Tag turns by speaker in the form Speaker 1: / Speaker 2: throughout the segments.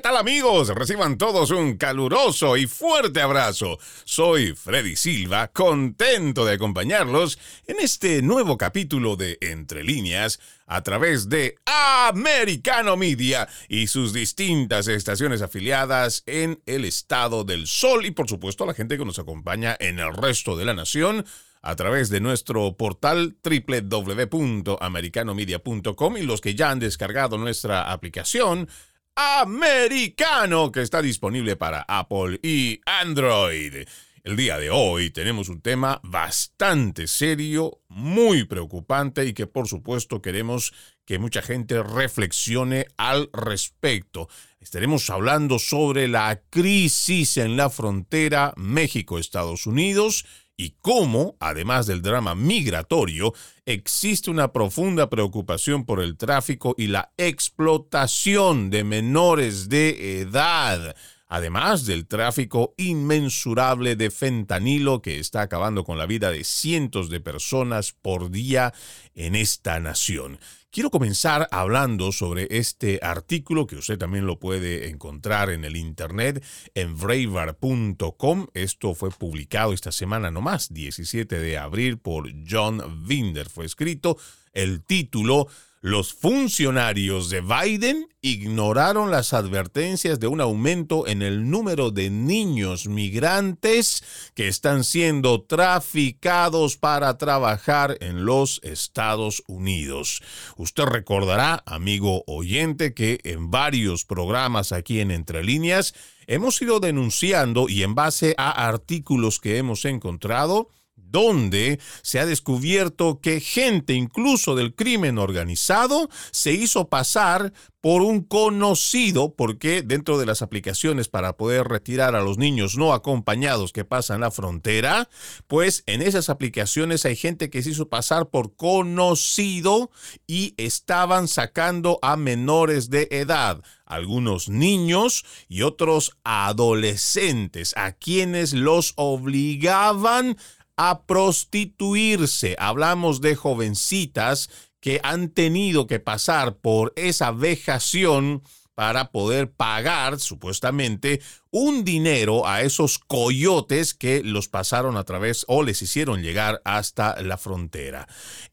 Speaker 1: ¿qué tal amigos? Reciban todos un caluroso y fuerte abrazo. Soy Freddy Silva, contento de acompañarlos en este nuevo capítulo de Entre líneas a través de Americano Media y sus distintas estaciones afiliadas en el estado del sol y por supuesto a la gente que nos acompaña en el resto de la nación a través de nuestro portal www.americanomedia.com y los que ya han descargado nuestra aplicación Americano que está disponible para Apple y Android. El día de hoy tenemos un tema bastante serio, muy preocupante y que por supuesto queremos que mucha gente reflexione al respecto. Estaremos hablando sobre la crisis en la frontera México-Estados Unidos y cómo, además del drama migratorio, existe una profunda preocupación por el tráfico y la explotación de menores de edad además del tráfico inmensurable de fentanilo que está acabando con la vida de cientos de personas por día en esta nación. Quiero comenzar hablando sobre este artículo que usted también lo puede encontrar en el internet en braver.com. Esto fue publicado esta semana nomás, 17 de abril, por John Winder. Fue escrito el título los funcionarios de Biden ignoraron las advertencias de un aumento en el número de niños migrantes que están siendo traficados para trabajar en los Estados Unidos. Usted recordará, amigo oyente, que en varios programas aquí en Entre Líneas hemos ido denunciando y en base a artículos que hemos encontrado, donde se ha descubierto que gente incluso del crimen organizado se hizo pasar por un conocido, porque dentro de las aplicaciones para poder retirar a los niños no acompañados que pasan la frontera, pues en esas aplicaciones hay gente que se hizo pasar por conocido y estaban sacando a menores de edad, algunos niños y otros adolescentes, a quienes los obligaban a prostituirse. Hablamos de jovencitas que han tenido que pasar por esa vejación para poder pagar, supuestamente, un dinero a esos coyotes que los pasaron a través o les hicieron llegar hasta la frontera.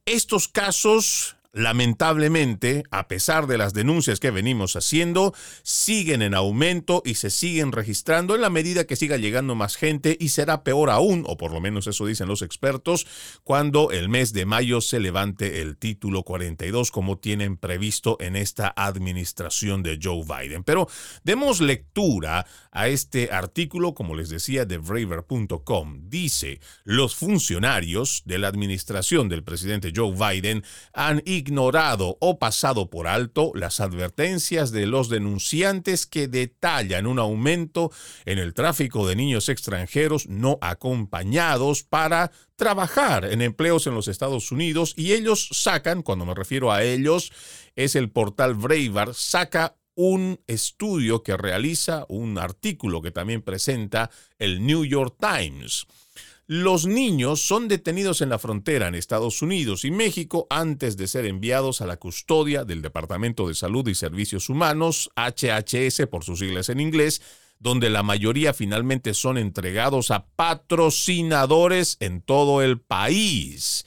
Speaker 1: Estos casos lamentablemente, a pesar de las denuncias que venimos haciendo, siguen en aumento y se siguen registrando en la medida que siga llegando más gente y será peor aún, o por lo menos eso dicen los expertos, cuando el mes de mayo se levante el título 42 como tienen previsto en esta administración de Joe Biden. Pero demos lectura a este artículo, como les decía, de Braver.com. Dice, los funcionarios de la administración del presidente Joe Biden han ignorado o pasado por alto las advertencias de los denunciantes que detallan un aumento en el tráfico de niños extranjeros no acompañados para trabajar en empleos en los Estados Unidos y ellos sacan, cuando me refiero a ellos, es el portal Braver, saca un estudio que realiza, un artículo que también presenta el New York Times. Los niños son detenidos en la frontera en Estados Unidos y México antes de ser enviados a la custodia del Departamento de Salud y Servicios Humanos, HHS por sus siglas en inglés, donde la mayoría finalmente son entregados a patrocinadores en todo el país.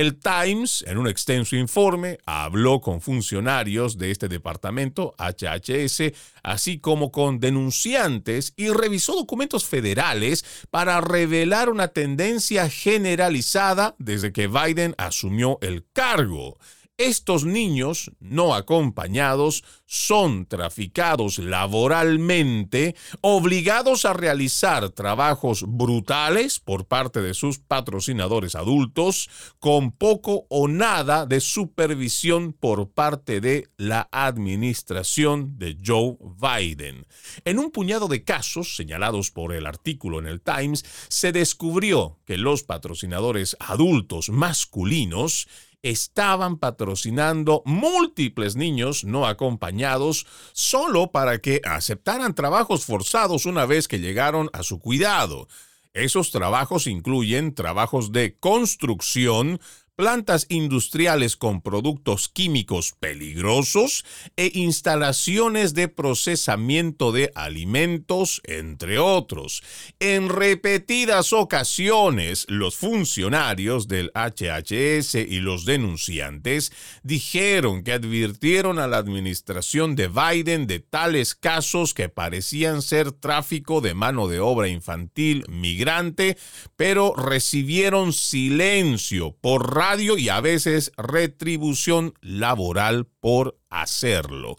Speaker 1: El Times, en un extenso informe, habló con funcionarios de este departamento, HHS, así como con denunciantes y revisó documentos federales para revelar una tendencia generalizada desde que Biden asumió el cargo. Estos niños no acompañados son traficados laboralmente, obligados a realizar trabajos brutales por parte de sus patrocinadores adultos, con poco o nada de supervisión por parte de la administración de Joe Biden. En un puñado de casos señalados por el artículo en el Times, se descubrió que los patrocinadores adultos masculinos estaban patrocinando múltiples niños no acompañados solo para que aceptaran trabajos forzados una vez que llegaron a su cuidado. Esos trabajos incluyen trabajos de construcción, plantas industriales con productos químicos peligrosos e instalaciones de procesamiento de alimentos, entre otros. En repetidas ocasiones, los funcionarios del HHS y los denunciantes dijeron que advirtieron a la administración de Biden de tales casos que parecían ser tráfico de mano de obra infantil migrante, pero recibieron silencio por y a veces retribución laboral por hacerlo.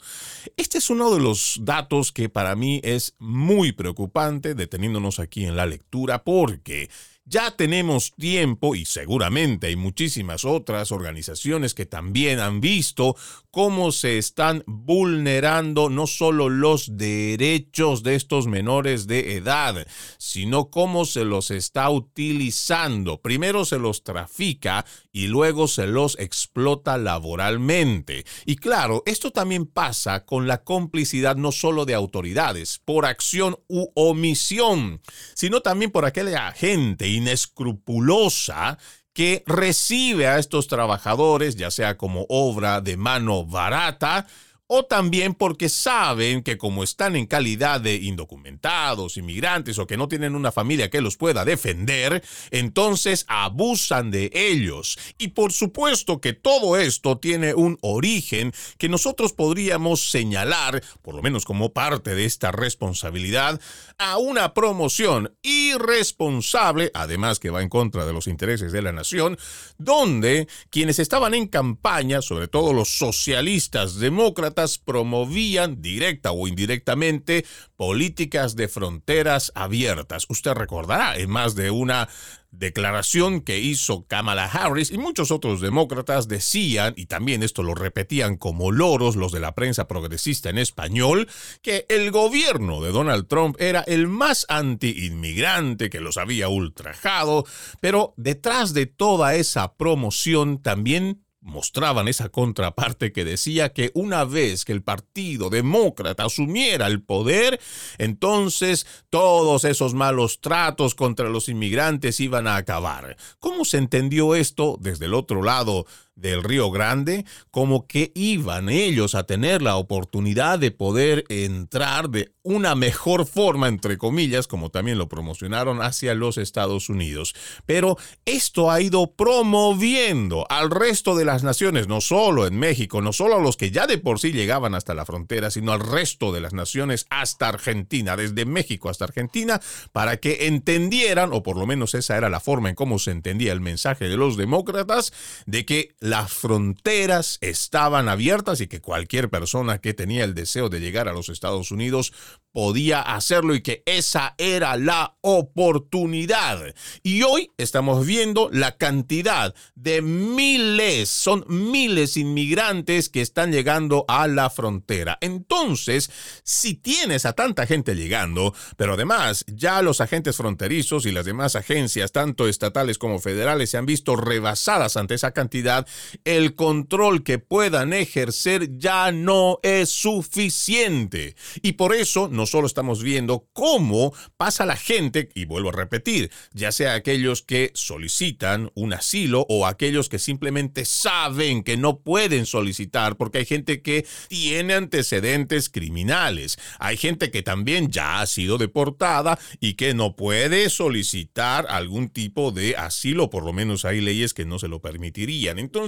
Speaker 1: Este es uno de los datos que para mí es muy preocupante, deteniéndonos aquí en la lectura, porque ya tenemos tiempo y seguramente hay muchísimas otras organizaciones que también han visto cómo se están vulnerando no solo los derechos de estos menores de edad, sino cómo se los está utilizando. Primero se los trafica y luego se los explota laboralmente. Y claro, esto también pasa con la complicidad no solo de autoridades por acción u omisión, sino también por aquella gente inescrupulosa que recibe a estos trabajadores, ya sea como obra de mano barata, o también porque saben que como están en calidad de indocumentados, inmigrantes o que no tienen una familia que los pueda defender, entonces abusan de ellos. Y por supuesto que todo esto tiene un origen que nosotros podríamos señalar, por lo menos como parte de esta responsabilidad, a una promoción irresponsable, además que va en contra de los intereses de la nación, donde quienes estaban en campaña, sobre todo los socialistas demócratas, promovían directa o indirectamente políticas de fronteras abiertas. Usted recordará en más de una declaración que hizo Kamala Harris y muchos otros demócratas decían, y también esto lo repetían como loros los de la prensa progresista en español, que el gobierno de Donald Trump era el más anti-inmigrante, que los había ultrajado, pero detrás de toda esa promoción también mostraban esa contraparte que decía que una vez que el Partido Demócrata asumiera el poder, entonces todos esos malos tratos contra los inmigrantes iban a acabar. ¿Cómo se entendió esto desde el otro lado del Río Grande, como que iban ellos a tener la oportunidad de poder entrar de una mejor forma, entre comillas, como también lo promocionaron hacia los Estados Unidos. Pero esto ha ido promoviendo al resto de las naciones, no solo en México, no solo a los que ya de por sí llegaban hasta la frontera, sino al resto de las naciones hasta Argentina, desde México hasta Argentina, para que entendieran, o por lo menos esa era la forma en cómo se entendía el mensaje de los demócratas, de que las fronteras estaban abiertas y que cualquier persona que tenía el deseo de llegar a los Estados Unidos podía hacerlo y que esa era la oportunidad. Y hoy estamos viendo la cantidad de miles, son miles inmigrantes que están llegando a la frontera. Entonces, si tienes a tanta gente llegando, pero además ya los agentes fronterizos y las demás agencias, tanto estatales como federales, se han visto rebasadas ante esa cantidad, el control que puedan ejercer ya no es suficiente. Y por eso no solo estamos viendo cómo pasa la gente, y vuelvo a repetir, ya sea aquellos que solicitan un asilo o aquellos que simplemente saben que no pueden solicitar porque hay gente que tiene antecedentes criminales. Hay gente que también ya ha sido deportada y que no puede solicitar algún tipo de asilo, por lo menos hay leyes que no se lo permitirían. Entonces,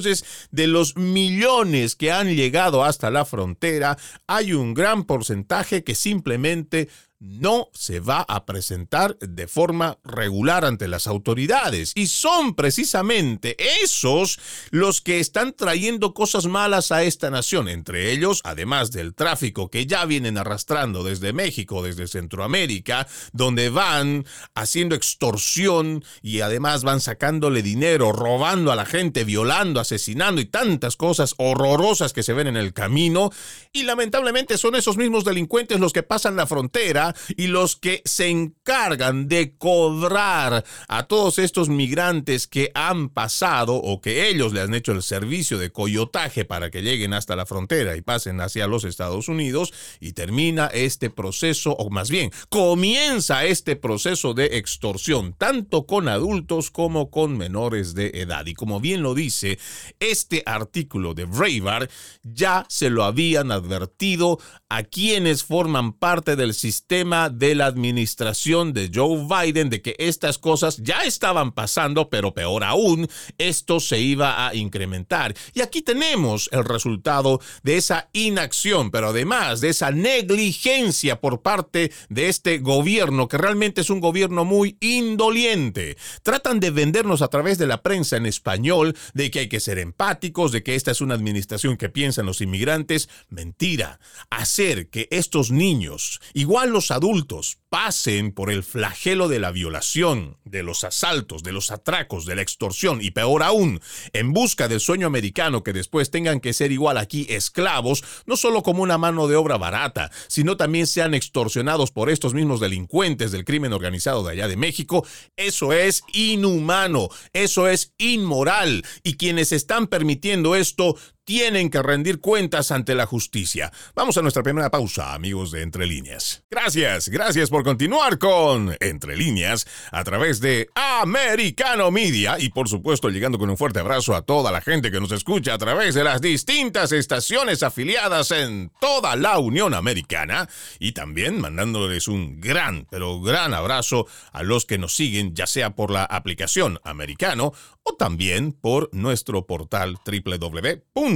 Speaker 1: de los millones que han llegado hasta la frontera, hay un gran porcentaje que simplemente no se va a presentar de forma regular ante las autoridades. Y son precisamente esos los que están trayendo cosas malas a esta nación. Entre ellos, además del tráfico que ya vienen arrastrando desde México, desde Centroamérica, donde van haciendo extorsión y además van sacándole dinero, robando a la gente, violando, asesinando y tantas cosas horrorosas que se ven en el camino. Y lamentablemente son esos mismos delincuentes los que pasan la frontera y los que se encargan de cobrar a todos estos migrantes que han pasado o que ellos le han hecho el servicio de coyotaje para que lleguen hasta la frontera y pasen hacia los Estados Unidos y termina este proceso, o más bien, comienza este proceso de extorsión, tanto con adultos como con menores de edad. Y como bien lo dice, este artículo de Braver ya se lo habían advertido a quienes forman parte del sistema de la administración de Joe Biden de que estas cosas ya estaban pasando, pero peor aún, esto se iba a incrementar. Y aquí tenemos el resultado de esa inacción, pero además de esa negligencia por parte de este gobierno, que realmente es un gobierno muy indoliente. Tratan de vendernos a través de la prensa en español de que hay que ser empáticos, de que esta es una administración que piensa en los inmigrantes. Mentira. Hacer que estos niños, igual los adultos, pasen por el flagelo de la violación, de los asaltos, de los atracos, de la extorsión y peor aún, en busca del sueño americano que después tengan que ser igual aquí esclavos, no solo como una mano de obra barata, sino también sean extorsionados por estos mismos delincuentes del crimen organizado de allá de México, eso es inhumano, eso es inmoral. Y quienes están permitiendo esto tienen que rendir cuentas ante la justicia. Vamos a nuestra primera pausa, amigos de Entre Líneas. Gracias, gracias por continuar con Entre Líneas a través de Americano Media y por supuesto llegando con un fuerte abrazo a toda la gente que nos escucha a través de las distintas estaciones afiliadas en toda la Unión Americana y también mandándoles un gran, pero gran abrazo a los que nos siguen ya sea por la aplicación americano o también por nuestro portal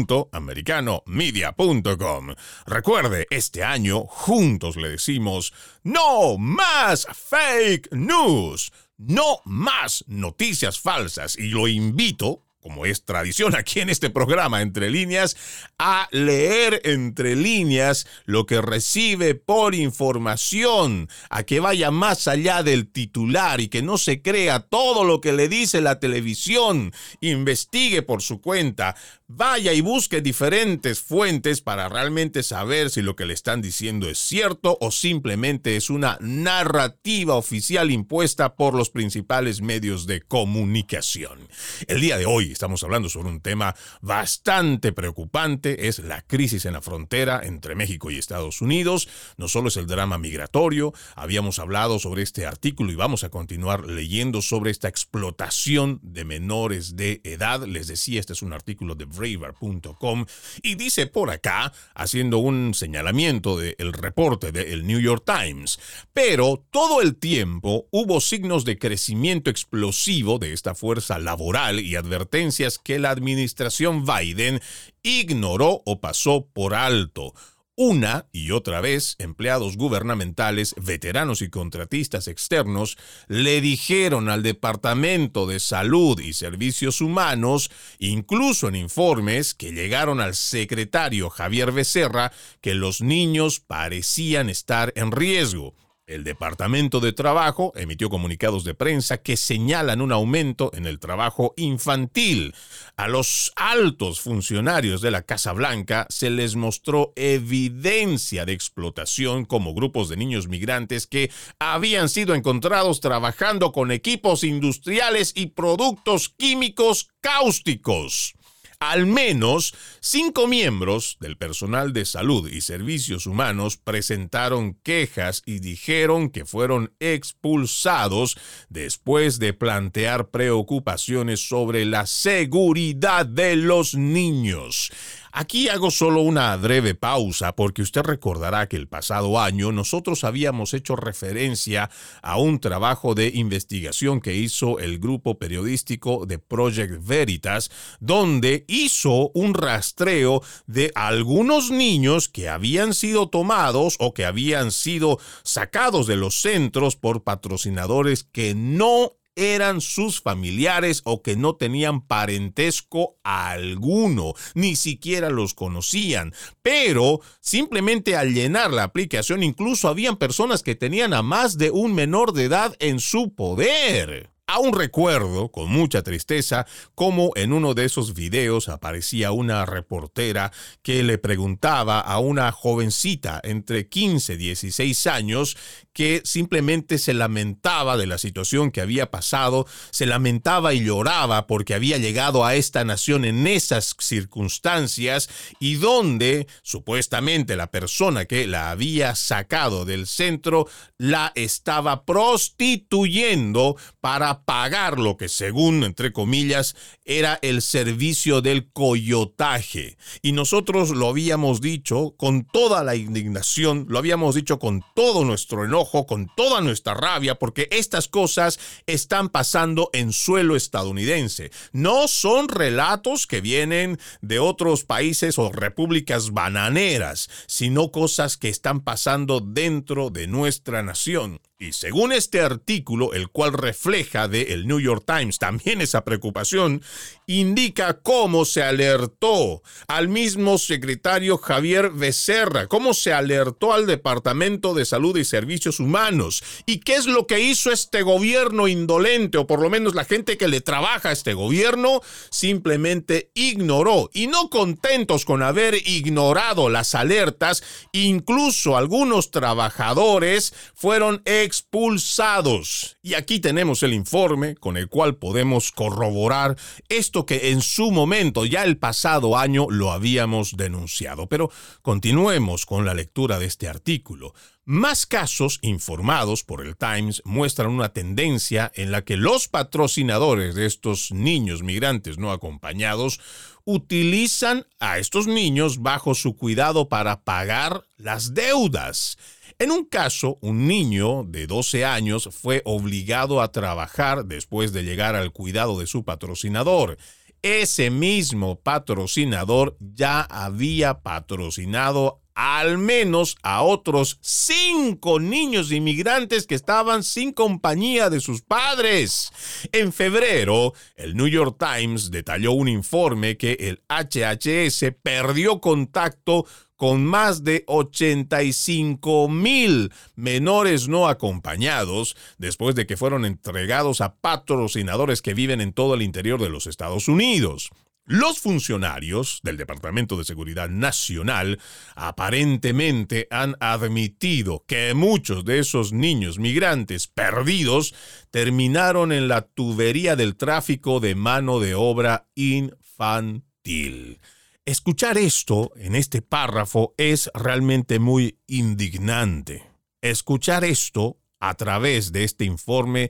Speaker 1: www.americanomedia.com. Recuerde, este año juntos le decimos, no más fake news, no más noticias falsas y lo invito como es tradición aquí en este programa, entre líneas, a leer entre líneas lo que recibe por información, a que vaya más allá del titular y que no se crea todo lo que le dice la televisión, investigue por su cuenta, vaya y busque diferentes fuentes para realmente saber si lo que le están diciendo es cierto o simplemente es una narrativa oficial impuesta por los principales medios de comunicación. El día de hoy estamos hablando sobre un tema bastante preocupante, es la crisis en la frontera entre México y Estados Unidos, no solo es el drama migratorio, habíamos hablado sobre este artículo y vamos a continuar leyendo sobre esta explotación de menores de edad, les decía, este es un artículo de braver.com y dice por acá, haciendo un señalamiento del reporte del New York Times, pero todo el tiempo hubo signos de crecimiento explosivo de esta fuerza laboral y advertencias que la administración Biden ignoró o pasó por alto. Una y otra vez, empleados gubernamentales, veteranos y contratistas externos le dijeron al Departamento de Salud y Servicios Humanos, incluso en informes que llegaron al secretario Javier Becerra, que los niños parecían estar en riesgo. El Departamento de Trabajo emitió comunicados de prensa que señalan un aumento en el trabajo infantil. A los altos funcionarios de la Casa Blanca se les mostró evidencia de explotación como grupos de niños migrantes que habían sido encontrados trabajando con equipos industriales y productos químicos cáusticos. Al menos cinco miembros del personal de salud y servicios humanos presentaron quejas y dijeron que fueron expulsados después de plantear preocupaciones sobre la seguridad de los niños. Aquí hago solo una breve pausa porque usted recordará que el pasado año nosotros habíamos hecho referencia a un trabajo de investigación que hizo el grupo periodístico de Project Veritas, donde hizo un rastreo de algunos niños que habían sido tomados o que habían sido sacados de los centros por patrocinadores que no eran sus familiares o que no tenían parentesco alguno, ni siquiera los conocían. Pero simplemente al llenar la aplicación incluso habían personas que tenían a más de un menor de edad en su poder. Aún recuerdo con mucha tristeza cómo en uno de esos videos aparecía una reportera que le preguntaba a una jovencita entre 15 y 16 años que simplemente se lamentaba de la situación que había pasado, se lamentaba y lloraba porque había llegado a esta nación en esas circunstancias y donde supuestamente la persona que la había sacado del centro la estaba prostituyendo para pagar lo que según, entre comillas, era el servicio del coyotaje. Y nosotros lo habíamos dicho con toda la indignación, lo habíamos dicho con todo nuestro enojo, con toda nuestra rabia, porque estas cosas están pasando en suelo estadounidense. No son relatos que vienen de otros países o repúblicas bananeras, sino cosas que están pasando dentro de nuestra nación. Y según este artículo, el cual refleja de el New York Times también esa preocupación, indica cómo se alertó al mismo secretario Javier Becerra, cómo se alertó al Departamento de Salud y Servicios Humanos. Y qué es lo que hizo este gobierno indolente o por lo menos la gente que le trabaja a este gobierno simplemente ignoró. Y no contentos con haber ignorado las alertas, incluso algunos trabajadores fueron expulsados. Y aquí tenemos el informe con el cual podemos corroborar esto que en su momento, ya el pasado año, lo habíamos denunciado. Pero continuemos con la lectura de este artículo. Más casos informados por el Times muestran una tendencia en la que los patrocinadores de estos niños migrantes no acompañados utilizan a estos niños bajo su cuidado para pagar las deudas. En un caso, un niño de 12 años fue obligado a trabajar después de llegar al cuidado de su patrocinador. Ese mismo patrocinador ya había patrocinado al menos a otros cinco niños inmigrantes que estaban sin compañía de sus padres. En febrero, el New York Times detalló un informe que el HHS perdió contacto con más de 85 mil menores no acompañados después de que fueron entregados a patrocinadores que viven en todo el interior de los Estados Unidos. Los funcionarios del Departamento de Seguridad Nacional aparentemente han admitido que muchos de esos niños migrantes perdidos terminaron en la tubería del tráfico de mano de obra infantil. Escuchar esto en este párrafo es realmente muy indignante. Escuchar esto a través de este informe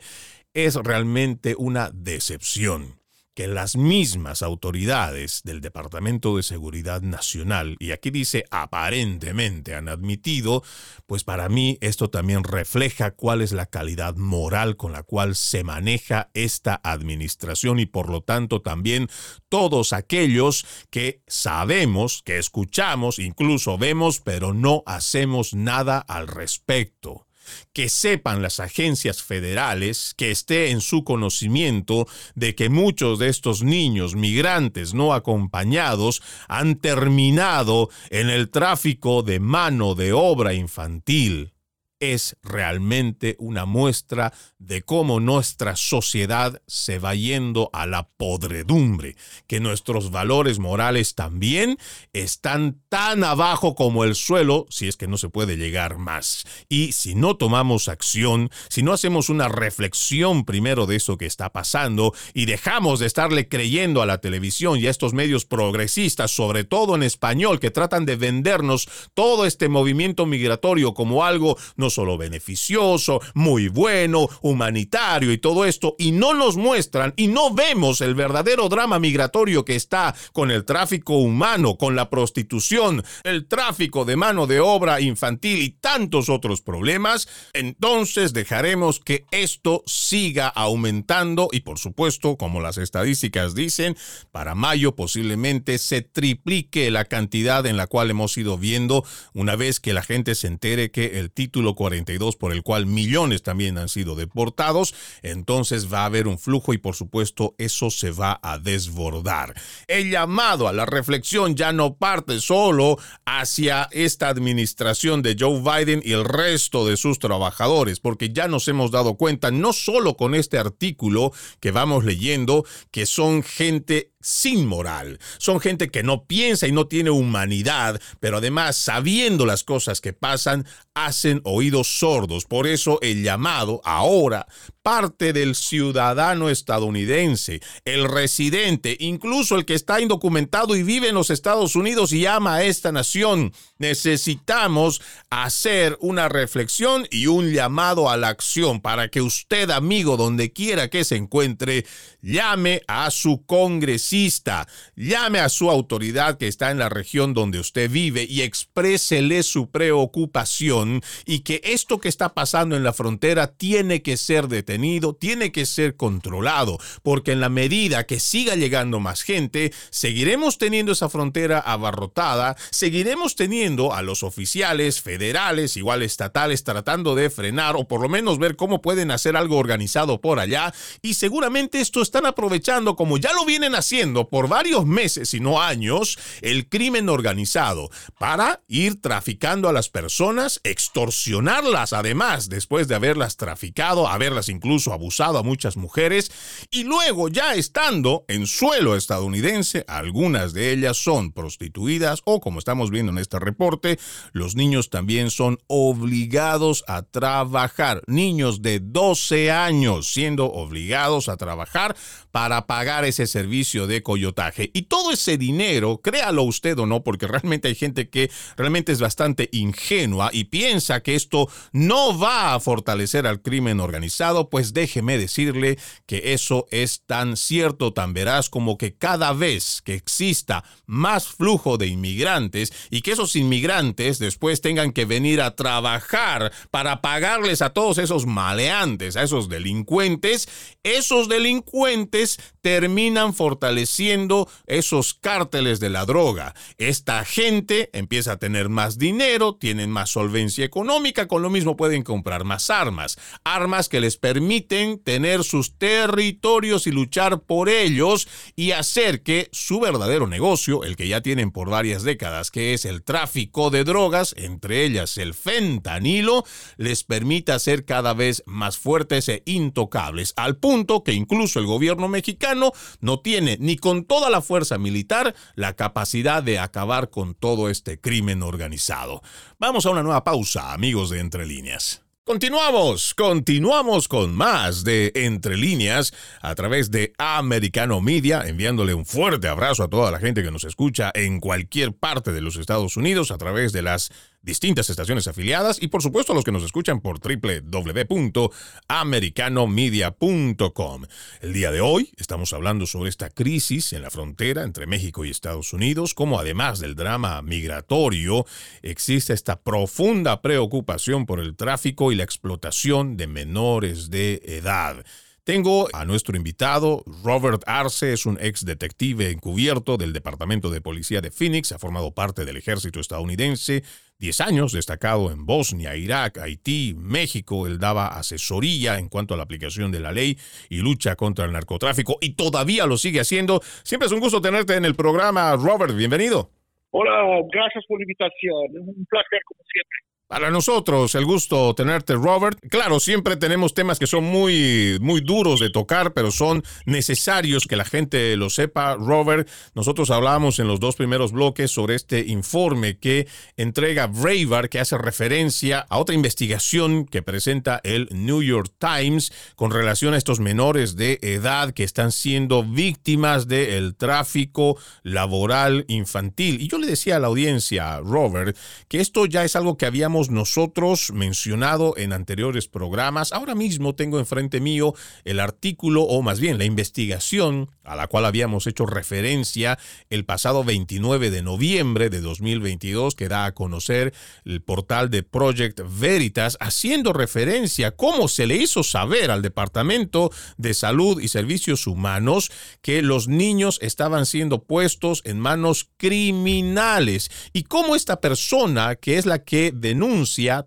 Speaker 1: es realmente una decepción que las mismas autoridades del Departamento de Seguridad Nacional, y aquí dice aparentemente han admitido, pues para mí esto también refleja cuál es la calidad moral con la cual se maneja esta administración y por lo tanto también todos aquellos que sabemos, que escuchamos, incluso vemos, pero no hacemos nada al respecto que sepan las agencias federales, que esté en su conocimiento de que muchos de estos niños migrantes no acompañados han terminado en el tráfico de mano de obra infantil es realmente una muestra de cómo nuestra sociedad se va yendo a la podredumbre, que nuestros valores morales también están tan abajo como el suelo, si es que no se puede llegar más. Y si no tomamos acción, si no hacemos una reflexión primero de eso que está pasando y dejamos de estarle creyendo a la televisión y a estos medios progresistas, sobre todo en español, que tratan de vendernos todo este movimiento migratorio como algo solo beneficioso, muy bueno, humanitario y todo esto, y no nos muestran y no vemos el verdadero drama migratorio que está con el tráfico humano, con la prostitución, el tráfico de mano de obra infantil y tantos otros problemas, entonces dejaremos que esto siga aumentando y por supuesto, como las estadísticas dicen, para mayo posiblemente se triplique la cantidad en la cual hemos ido viendo una vez que la gente se entere que el título 42 por el cual millones también han sido deportados, entonces va a haber un flujo y por supuesto eso se va a desbordar. El llamado a la reflexión ya no parte solo hacia esta administración de Joe Biden y el resto de sus trabajadores, porque ya nos hemos dado cuenta, no solo con este artículo que vamos leyendo, que son gente sin moral. Son gente que no piensa y no tiene humanidad, pero además, sabiendo las cosas que pasan, hacen oídos sordos. Por eso el llamado ahora parte del ciudadano estadounidense, el residente, incluso el que está indocumentado y vive en los Estados Unidos y ama a esta nación. Necesitamos hacer una reflexión y un llamado a la acción para que usted, amigo, donde quiera que se encuentre, llame a su congresista, llame a su autoridad que está en la región donde usted vive y exprésele su preocupación y que esto que está pasando en la frontera tiene que ser detenido tiene que ser controlado, porque en la medida que siga llegando más gente, seguiremos teniendo esa frontera abarrotada, seguiremos teniendo a los oficiales federales, igual estatales, tratando de frenar o por lo menos ver cómo pueden hacer algo organizado por allá, y seguramente esto están aprovechando, como ya lo vienen haciendo por varios meses y no años, el crimen organizado para ir traficando a las personas, extorsionarlas además, después de haberlas traficado, haberlas incluso incluso abusado a muchas mujeres y luego ya estando en suelo estadounidense, algunas de ellas son prostituidas o como estamos viendo en este reporte, los niños también son obligados a trabajar. Niños de 12 años siendo obligados a trabajar para pagar ese servicio de coyotaje. Y todo ese dinero, créalo usted o no, porque realmente hay gente que realmente es bastante ingenua y piensa que esto no va a fortalecer al crimen organizado, pues déjeme decirle que eso es tan cierto, tan veraz como que cada vez que exista más flujo de inmigrantes y que esos inmigrantes después tengan que venir a trabajar para pagarles a todos esos maleantes, a esos delincuentes, esos delincuentes terminan fortaleciendo esos cárteles de la droga. Esta gente empieza a tener más dinero, tienen más solvencia económica, con lo mismo pueden comprar más armas, armas que les permiten tener sus territorios y luchar por ellos y hacer que su verdadero negocio, el que ya tienen por varias décadas, que es el tráfico de drogas, entre ellas el fentanilo, les permita ser cada vez más fuertes e intocables, al punto que incluso el gobierno mexicano no tiene ni con toda la fuerza militar la capacidad de acabar con todo este crimen organizado. Vamos a una nueva pausa, amigos de Entre Líneas. Continuamos, continuamos con más de Entre Líneas a través de Americano Media, enviándole un fuerte abrazo a toda la gente que nos escucha en cualquier parte de los Estados Unidos a través de las distintas estaciones afiliadas y por supuesto a los que nos escuchan por www.americanomedia.com. El día de hoy estamos hablando sobre esta crisis en la frontera entre México y Estados Unidos, como además del drama migratorio existe esta profunda preocupación por el tráfico y la explotación de menores de edad. Tengo a nuestro invitado, Robert Arce, es un ex detective encubierto del Departamento de Policía de Phoenix, ha formado parte del ejército estadounidense, 10 años destacado en Bosnia, Irak, Haití, México. Él daba asesoría en cuanto a la aplicación de la ley y lucha contra el narcotráfico y todavía lo sigue haciendo. Siempre es un gusto tenerte en el programa, Robert. Bienvenido.
Speaker 2: Hola, gracias por la invitación. Un placer como siempre.
Speaker 1: Para nosotros, el gusto tenerte, Robert. Claro, siempre tenemos temas que son muy, muy duros de tocar, pero son necesarios que la gente lo sepa. Robert, nosotros hablábamos en los dos primeros bloques sobre este informe que entrega Braver, que hace referencia a otra investigación que presenta el New York Times con relación a estos menores de edad que están siendo víctimas del tráfico laboral infantil. Y yo le decía a la audiencia, Robert, que esto ya es algo que habíamos nosotros mencionado en anteriores programas. Ahora mismo tengo enfrente mío el artículo, o más bien la investigación a la cual habíamos hecho referencia el pasado 29 de noviembre de 2022, que da a conocer el portal de Project Veritas, haciendo referencia a cómo se le hizo saber al Departamento de Salud y Servicios Humanos que los niños estaban siendo puestos en manos criminales y cómo esta persona, que es la que denuncia,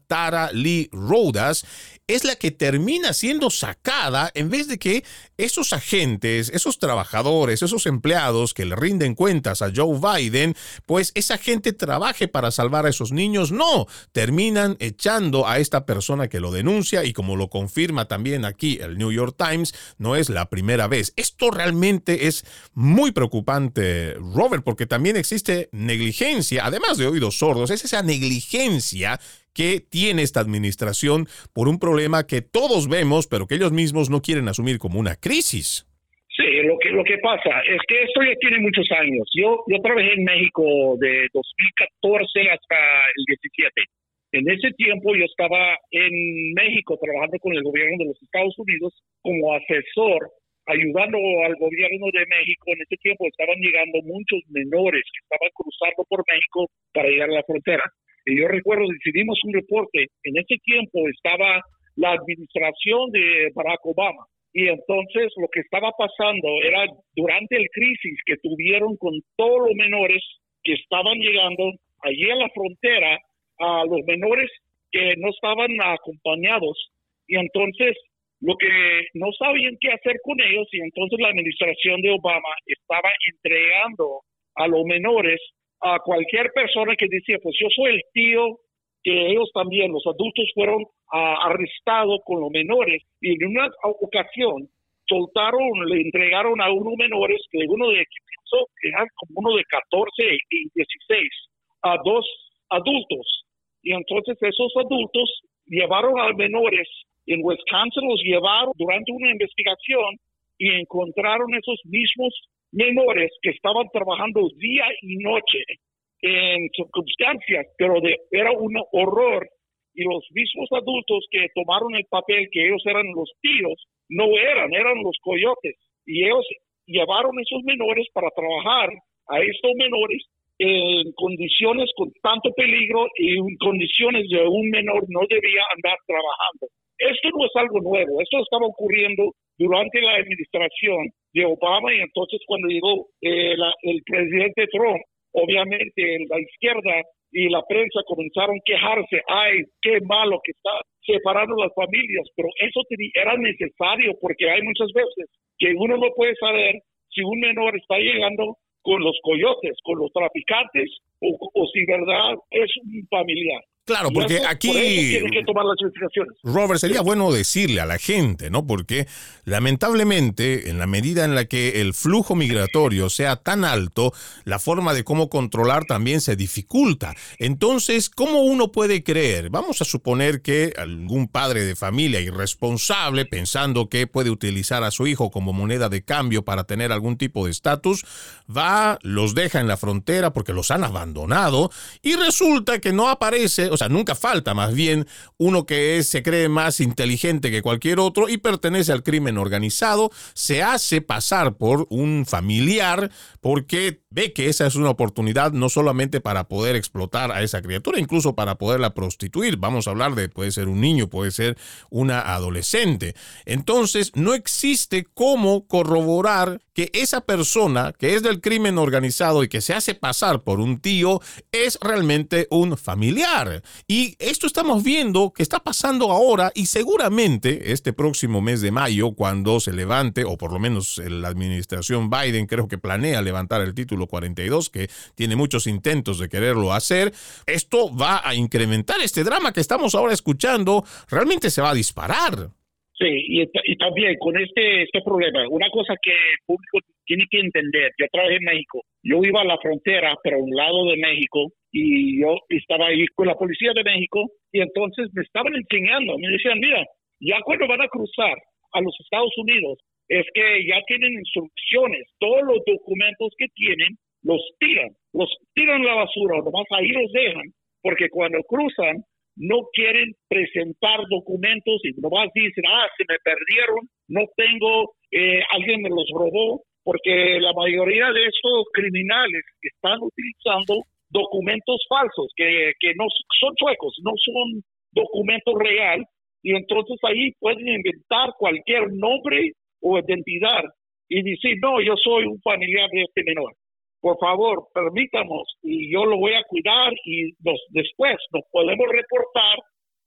Speaker 1: Tara Lee Rodas, es la que termina siendo sacada en vez de que esos agentes, esos trabajadores, esos empleados que le rinden cuentas a Joe Biden, pues esa gente trabaje para salvar a esos niños. No, terminan echando a esta persona que lo denuncia y como lo confirma también aquí el New York Times, no es la primera vez. Esto realmente es muy preocupante, Robert, porque también existe negligencia, además de oídos sordos, es esa negligencia que tiene esta administración por un problema que todos vemos, pero que ellos mismos no quieren asumir como una crisis.
Speaker 2: Sí, lo que, lo que pasa es que esto ya tiene muchos años. Yo, yo trabajé en México de 2014 hasta el 17. En ese tiempo yo estaba en México trabajando con el gobierno de los Estados Unidos como asesor, ayudando al gobierno de México. En ese tiempo estaban llegando muchos menores que estaban cruzando por México para llegar a la frontera. Y yo recuerdo, decidimos un reporte, en ese tiempo estaba la administración de Barack Obama. Y entonces lo que estaba pasando era durante el crisis que tuvieron con todos los menores que estaban llegando allí a la frontera, a los menores que no estaban acompañados. Y entonces lo que no sabían qué hacer con ellos y entonces la administración de Obama estaba entregando a los menores a cualquier persona que decía, pues yo soy el tío, que ellos también, los adultos fueron arrestados con los menores y en una ocasión soltaron, le entregaron a unos menores, que uno de que eran como uno de 14 y 16, a dos adultos. Y entonces esos adultos llevaron a menores en Wisconsin, los llevaron durante una investigación y encontraron esos mismos menores que estaban trabajando día y noche en circunstancias, pero de, era un horror. Y los mismos adultos que tomaron el papel que ellos eran los tíos, no eran, eran los coyotes. Y ellos llevaron esos menores para trabajar a estos menores en condiciones con tanto peligro y en condiciones de un menor no debía andar trabajando. Esto no es algo nuevo, esto estaba ocurriendo durante la administración de Obama y entonces cuando llegó eh, el presidente Trump, obviamente la izquierda y la prensa comenzaron a quejarse, ay, qué malo que está separando las familias, pero eso era necesario porque hay muchas veces que uno no puede saber si un menor está llegando con los coyotes, con los traficantes o, o si verdad es un familiar.
Speaker 1: Claro, porque aquí, Robert, sería bueno decirle a la gente, ¿no? Porque lamentablemente, en la medida en la que el flujo migratorio sea tan alto, la forma de cómo controlar también se dificulta. Entonces, ¿cómo uno puede creer? Vamos a suponer que algún padre de familia irresponsable, pensando que puede utilizar a su hijo como moneda de cambio para tener algún tipo de estatus, va, los deja en la frontera porque los han abandonado y resulta que no aparece, nunca falta más bien uno que se cree más inteligente que cualquier otro y pertenece al crimen organizado, se hace pasar por un familiar porque ve que esa es una oportunidad no solamente para poder explotar a esa criatura, incluso para poderla prostituir. Vamos a hablar de, puede ser un niño, puede ser una adolescente. Entonces, no existe cómo corroborar que esa persona que es del crimen organizado y que se hace pasar por un tío es realmente un familiar. Y esto estamos viendo que está pasando ahora y seguramente este próximo mes de mayo, cuando se levante, o por lo menos la administración Biden creo que planea levantar el título 42, que tiene muchos intentos de quererlo hacer, esto va a incrementar este drama que estamos ahora escuchando, realmente se va a disparar.
Speaker 2: Sí, y, también con este, este problema, una cosa que el público tiene que entender, yo trabajé en México, yo iba a la frontera, pero a un lado de México, y yo estaba ahí con la policía de México, y entonces me estaban enseñando, me decían, mira, ya cuando van a cruzar a los Estados Unidos, es que ya tienen instrucciones, todos los documentos que tienen, los tiran, los tiran a la basura, nomás ahí los dejan, porque cuando cruzan, no quieren presentar documentos y nomás dicen, ah, se me perdieron, no tengo, eh, alguien me los robó, porque la mayoría de estos criminales están utilizando documentos falsos, que, que no son chuecos, no son documentos real, y entonces ahí pueden inventar cualquier nombre o identidad y decir, no, yo soy un familiar de este menor. por favor, permítanos y yo lo voy a cuidar y después nos podemos reportar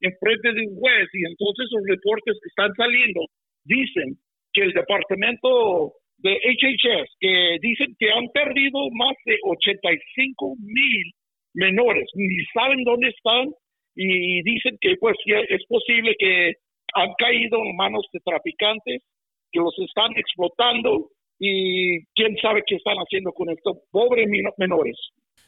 Speaker 2: en frente de un juez y entonces los reportes que están saliendo dicen que el departamento de HHS, que dicen que han perdido más de 85 mil menores, ni saben dónde están y dicen que pues es posible que han caído en manos de traficantes que los están explotando y quién sabe qué están haciendo con estos pobres menores.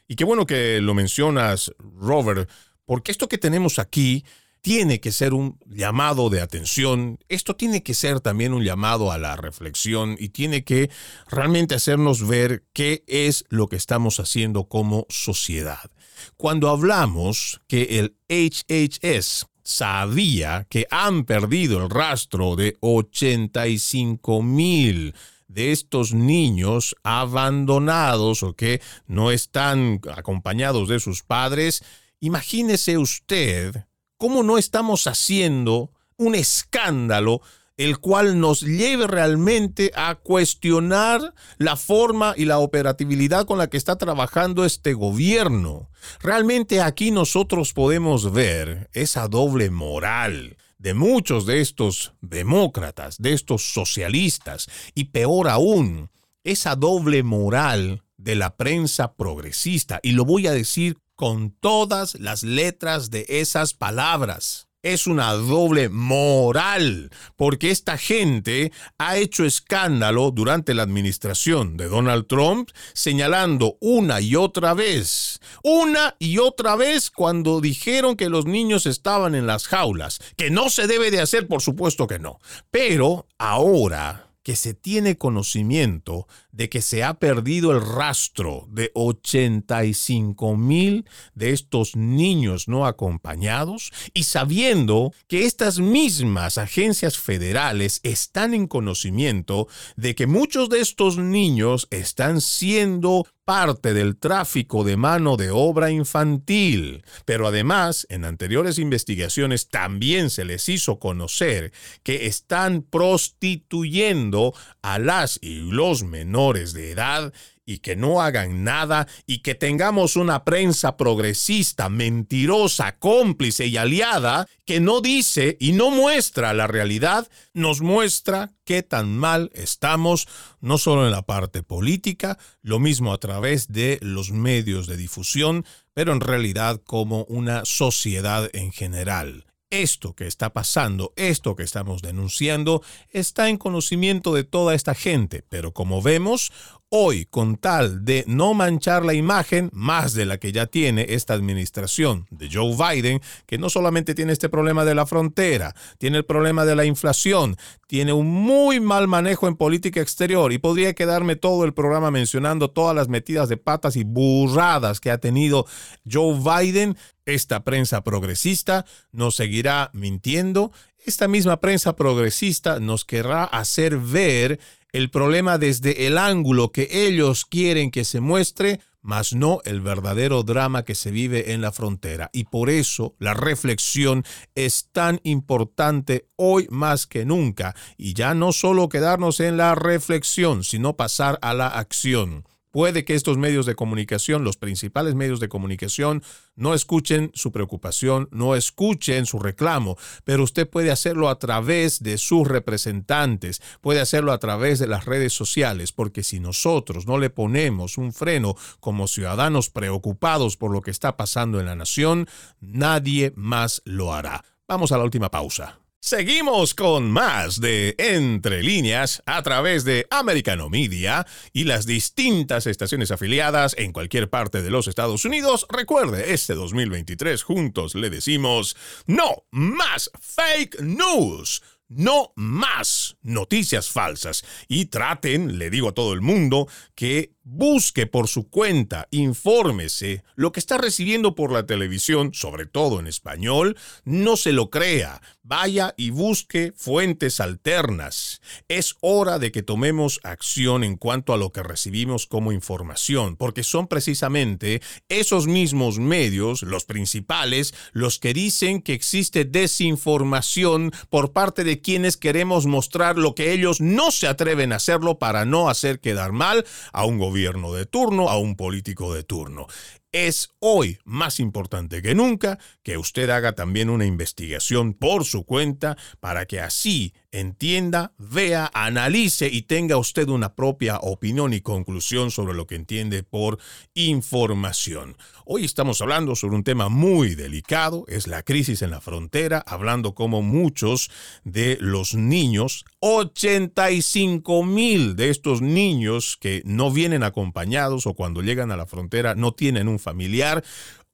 Speaker 1: Y qué bueno que lo mencionas, Robert, porque esto que tenemos aquí tiene que ser un llamado de atención, esto tiene que ser también un llamado a la reflexión y tiene que realmente hacernos ver qué es lo que estamos haciendo como sociedad. Cuando hablamos que el HHS sabía que han perdido el rastro de 85 mil de estos niños abandonados o que no están acompañados de sus padres, imagínese usted ¿cómo no estamos haciendo un escándalo el cual nos lleve realmente a cuestionar la forma y la operatividad con la que está trabajando este gobierno. Realmente aquí nosotros podemos ver esa doble moral de muchos de estos demócratas, de estos socialistas, y peor aún, esa doble moral de la prensa progresista. Y lo voy a decir con todas las letras de esas palabras. Es una doble moral, porque esta gente ha hecho escándalo durante la administración de Donald Trump, señalando una y otra vez, una y otra vez cuando dijeron que los niños estaban en las jaulas, que no se debe de hacer, por supuesto que no, pero ahora que se tiene conocimiento de que se ha perdido el rastro de 85 mil de estos niños no acompañados y sabiendo que estas mismas agencias federales están en conocimiento de que muchos de estos niños están siendo parte del tráfico de mano de obra infantil. Pero además, en anteriores investigaciones también se les hizo conocer que están prostituyendo a las y los menores de edad y que no hagan nada y que tengamos una prensa progresista, mentirosa, cómplice y aliada que no dice y no muestra la realidad, nos muestra qué tan mal estamos, no solo en la parte política, lo mismo a través de los medios de difusión, pero en realidad como una sociedad en general. Esto que está pasando, esto que estamos denunciando, está en conocimiento de toda esta gente, pero como vemos, hoy, con tal de no manchar la imagen más de la que ya tiene esta administración de Joe Biden, que no solamente tiene este problema de la frontera, tiene el problema de la inflación, tiene un muy mal manejo en política exterior y podría quedarme todo el programa mencionando todas las metidas de patas y burradas que ha tenido Joe Biden, esta prensa progresista nos seguirá mintiendo. Esta misma prensa progresista nos querrá hacer ver el problema desde el ángulo que ellos quieren que se muestre, mas no el verdadero drama que se vive en la frontera. Y por eso la reflexión es tan importante hoy más que nunca. Y ya no solo quedarnos en la reflexión, sino pasar a la acción. Puede que estos medios de comunicación, los principales medios de comunicación, no escuchen su preocupación, no escuchen su reclamo, pero usted puede hacerlo a través de sus representantes, puede hacerlo a través de las redes sociales, porque si nosotros no le ponemos un freno como ciudadanos preocupados por lo que está pasando en la nación, nadie más lo hará. Vamos a la última pausa. Seguimos con más de Entre líneas a través de Americano Media y las distintas estaciones afiliadas en cualquier parte de los Estados Unidos. Recuerde, este 2023 juntos le decimos, no más fake news. No más noticias falsas. Y traten, le digo a todo el mundo, que busque por su cuenta, infórmese, lo que está recibiendo por la televisión, sobre todo en español, no se lo crea, vaya y busque fuentes alternas. Es hora de que tomemos acción en cuanto a lo que recibimos como información, porque son precisamente esos mismos medios, los principales, los que dicen que existe desinformación por parte de quienes queremos mostrar lo que ellos no se atreven a hacerlo para no hacer quedar mal a un gobierno gobierno de turno, a un político de turno. Es hoy más importante que nunca que usted haga también una investigación por su cuenta para que así entienda, vea, analice y tenga usted una propia opinión y conclusión sobre lo que entiende por información. Hoy estamos hablando sobre un tema muy delicado, es la crisis en la frontera, hablando como muchos de los niños, 85 mil de estos niños que no vienen acompañados o cuando llegan a la frontera no tienen un familiar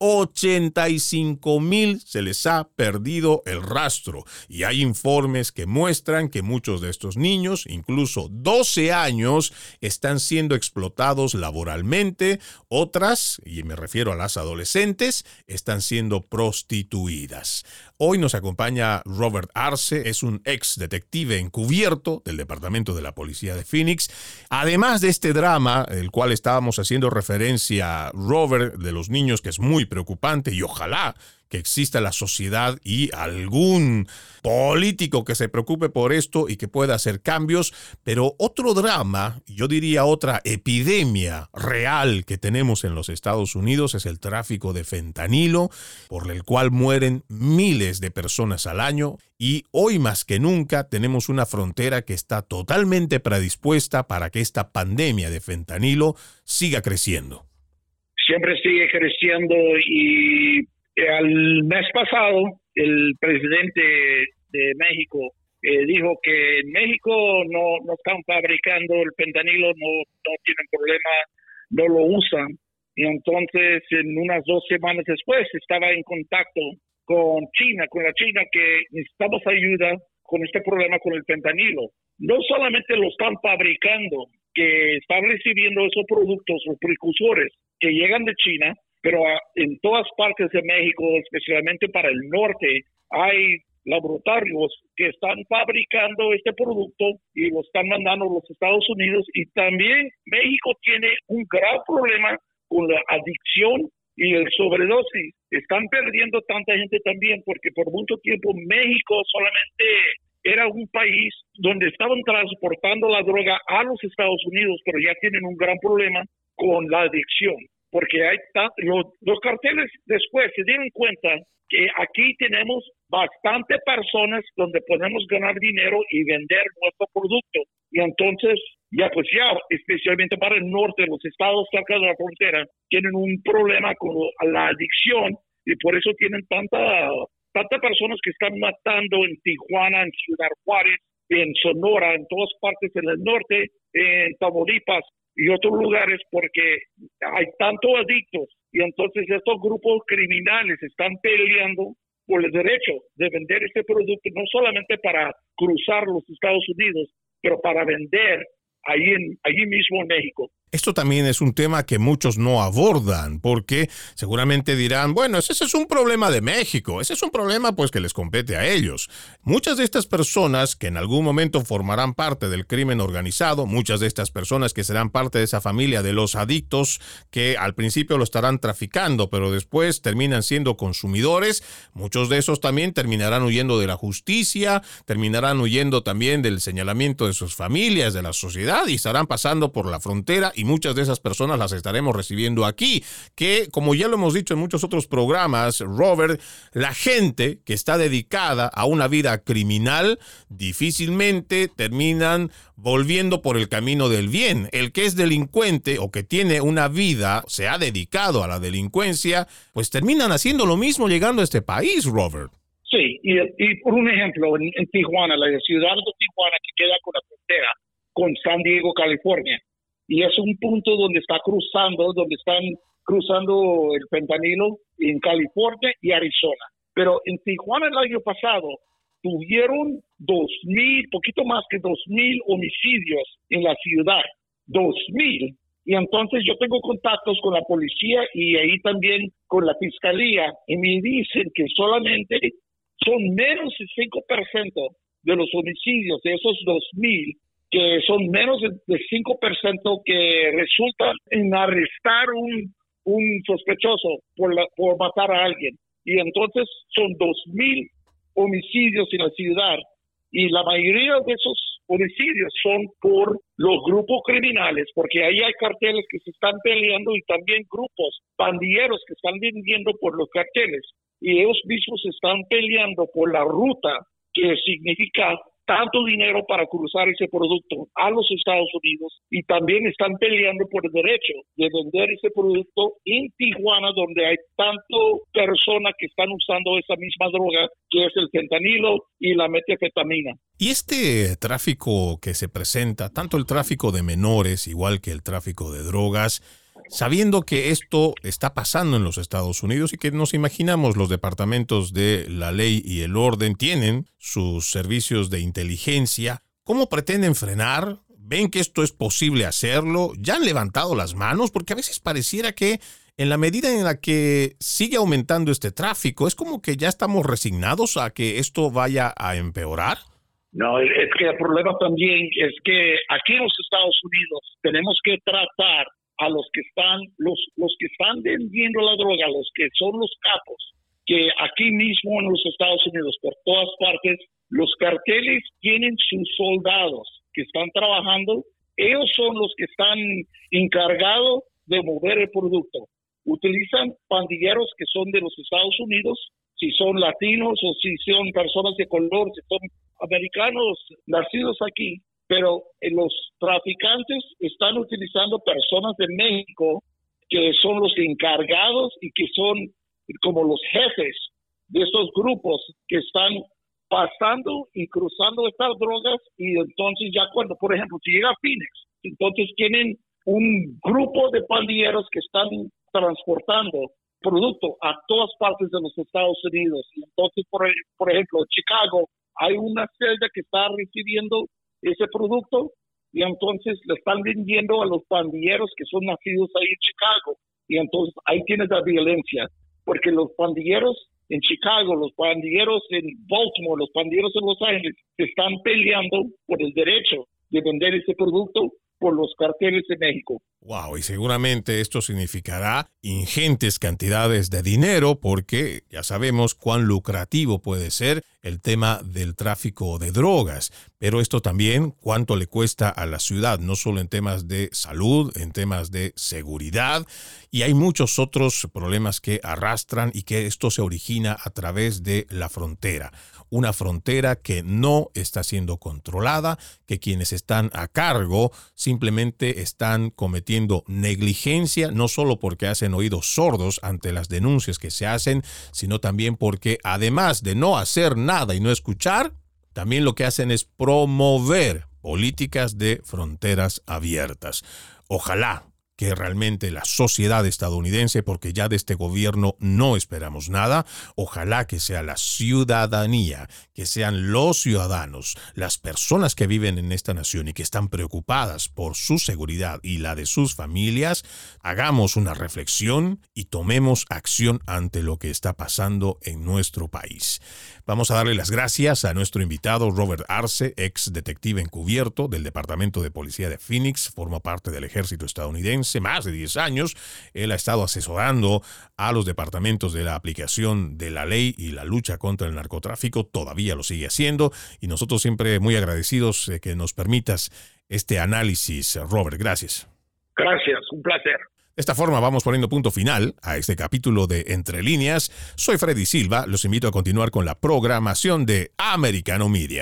Speaker 1: 85 mil se les ha perdido el rastro y hay informes que muestran que muchos de estos niños, incluso 12 años, están siendo explotados laboralmente, otras, y me refiero a las adolescentes, están siendo prostituidas. Hoy nos acompaña Robert Arce, es un ex detective encubierto del Departamento de la Policía de Phoenix. Además de este drama, el cual estábamos haciendo referencia, Robert, de los niños, que es muy preocupante y ojalá que exista la sociedad y algún político que se preocupe por esto y que pueda hacer cambios, pero otro drama, yo diría otra epidemia real que tenemos en los Estados Unidos es el tráfico de fentanilo, por el cual mueren miles de personas al año. Y hoy más que nunca tenemos una frontera que está totalmente predispuesta para que esta pandemia de fentanilo siga creciendo.
Speaker 2: Siempre sigue creciendo y al mes pasado el presidente de México eh, dijo que en México no, no están fabricando el pentanilo, no, no tienen problema, no lo usan. Y entonces, en unas dos semanas después, estaba en contacto con China, con la China, que necesitamos ayuda con este problema con el pentanilo. No solamente lo están fabricando, que están recibiendo esos productos, los precursores, que llegan de China, pero en todas partes de México, especialmente para el norte, hay laboratorios que están fabricando este producto y lo están mandando a los Estados Unidos y también México tiene un gran problema con la adicción y el sobredosis. Están perdiendo tanta gente también porque por mucho tiempo México solamente era un país donde estaban transportando la droga a los Estados Unidos, pero ya tienen un gran problema con la adicción, porque hay los, los carteles después se dieron cuenta que aquí tenemos bastante personas donde podemos ganar dinero y vender nuestro producto. Y entonces, ya pues ya, especialmente para el norte, los estados cerca de la frontera, tienen un problema con la adicción y por eso tienen tanta, tantas personas que están matando en Tijuana, en Ciudad Juárez, en Sonora, en todas partes en el norte, en Tamaulipas, y otros lugares porque hay tantos adictos y entonces estos grupos criminales están peleando por el derecho de vender este producto no solamente para cruzar los Estados Unidos, pero para vender ahí, en, allí mismo en México.
Speaker 1: Esto también es un tema que muchos no abordan porque seguramente dirán, bueno, ese es un problema de México, ese es un problema pues que les compete a ellos. Muchas de estas personas que en algún momento formarán parte del crimen organizado, muchas de estas personas que serán parte de esa familia de los adictos que al principio lo estarán traficando, pero después terminan siendo consumidores, muchos de esos también terminarán huyendo de la justicia, terminarán huyendo también del señalamiento de sus familias, de la sociedad y estarán pasando por la frontera y muchas de esas personas las estaremos recibiendo aquí, que como ya lo hemos dicho en muchos otros programas, Robert, la gente que está dedicada a una vida criminal difícilmente terminan volviendo por el camino del bien. El que es delincuente o que tiene una vida, se ha dedicado a la delincuencia, pues terminan haciendo lo mismo llegando a este país, Robert.
Speaker 2: Sí, y, por un ejemplo, en, en Tijuana, la ciudad de Tijuana que queda con la frontera con San Diego, California, y es un punto donde está cruzando, donde están cruzando el fentanilo en California y Arizona. Pero en Tijuana el año pasado tuvieron dos mil, poquito más que dos mil homicidios en la ciudad, dos mil. Y entonces yo tengo contactos con la policía y ahí también con la fiscalía y me dicen que solamente son menos del 5% de los homicidios de esos dos mil que son menos del 5% que resultan en arrestar un, un sospechoso por, por matar a alguien. Y entonces son 2.000 homicidios en la ciudad Y la mayoría de esos homicidios son por los grupos criminales, porque ahí hay carteles que se están peleando y también grupos pandilleros que están vendiendo por los carteles. Y ellos mismos están peleando por la ruta que significa tanto dinero para cruzar ese producto a los Estados Unidos y también están peleando por el derecho de vender ese producto en Tijuana donde hay tanto personas que están usando esa misma droga que es el fentanilo y la metanfetamina.
Speaker 1: Y este tráfico que se presenta, tanto el tráfico de menores igual que el tráfico de drogas, sabiendo que esto está pasando en los Estados Unidos y que nos imaginamos los departamentos de la ley y el orden tienen sus servicios de inteligencia, ¿cómo pretenden frenar? ¿Ven que esto es posible hacerlo? ¿Ya han levantado las manos? Porque a veces pareciera que en la medida en la que sigue aumentando este tráfico, es como que ya estamos resignados a que esto vaya a empeorar.
Speaker 2: No, es que el problema también es que aquí en los Estados Unidos tenemos que tratar a los que están, los, los que están vendiendo la droga, los que son los capos, que aquí mismo en los Estados Unidos, por todas partes, los carteles tienen sus soldados que están trabajando, ellos son los que están encargados de mover el producto. Utilizan pandilleros que son de los Estados Unidos, si son latinos o si son personas de color, si son americanos nacidos aquí, pero eh, los traficantes están utilizando personas de México que son los encargados y que son como los jefes de esos grupos que están pasando y cruzando estas drogas y entonces ya cuando, por ejemplo, si llega a Phoenix, entonces tienen un grupo de pandilleros que están transportando producto a todas partes de los Estados Unidos. Entonces, por, por ejemplo, en Chicago hay una celda que está recibiendo ese producto y entonces le están vendiendo a los pandilleros que son nacidos ahí en Chicago. Y entonces ahí tienes la violencia, porque los pandilleros en Chicago, los pandilleros en Baltimore, los pandilleros en Los Ángeles, se están peleando por el derecho de vender ese producto por los carteles de México.
Speaker 1: Wow, y seguramente esto significará ingentes cantidades de dinero porque ya sabemos cuán lucrativo puede ser el tema del tráfico de drogas, pero esto también cuánto le cuesta a la ciudad, no solo en temas de salud, en temas de seguridad, y hay muchos otros problemas que arrastran y que esto se origina a través de la frontera. Una frontera que no está siendo controlada, que quienes están a cargo simplemente están cometiendo negligencia, no solo porque hacen oídos sordos ante las denuncias que se hacen, sino también porque además de no hacer nada y no escuchar, también lo que hacen es promover políticas de fronteras abiertas. Ojalá que realmente la sociedad estadounidense, porque ya de este gobierno no esperamos nada, ojalá que sea la ciudadanía, que sean los ciudadanos, las personas que viven en esta nación y que están preocupadas por su seguridad y la de sus familias, hagamos una reflexión y tomemos acción ante lo que está pasando en nuestro país. Vamos a darle las gracias a nuestro invitado Robert Arce, ex detective encubierto del Departamento de Policía de Phoenix, forma parte del ejército estadounidense, más de 10 años. Él ha estado asesorando a los departamentos de la aplicación de la ley y la lucha contra el narcotráfico, todavía lo sigue haciendo y nosotros siempre muy agradecidos de que nos permitas este análisis, Robert. Gracias.
Speaker 2: Gracias, un placer.
Speaker 1: De esta forma vamos poniendo punto final a este capítulo de Entre líneas. Soy Freddy Silva, los invito a continuar con la programación de Americano Media.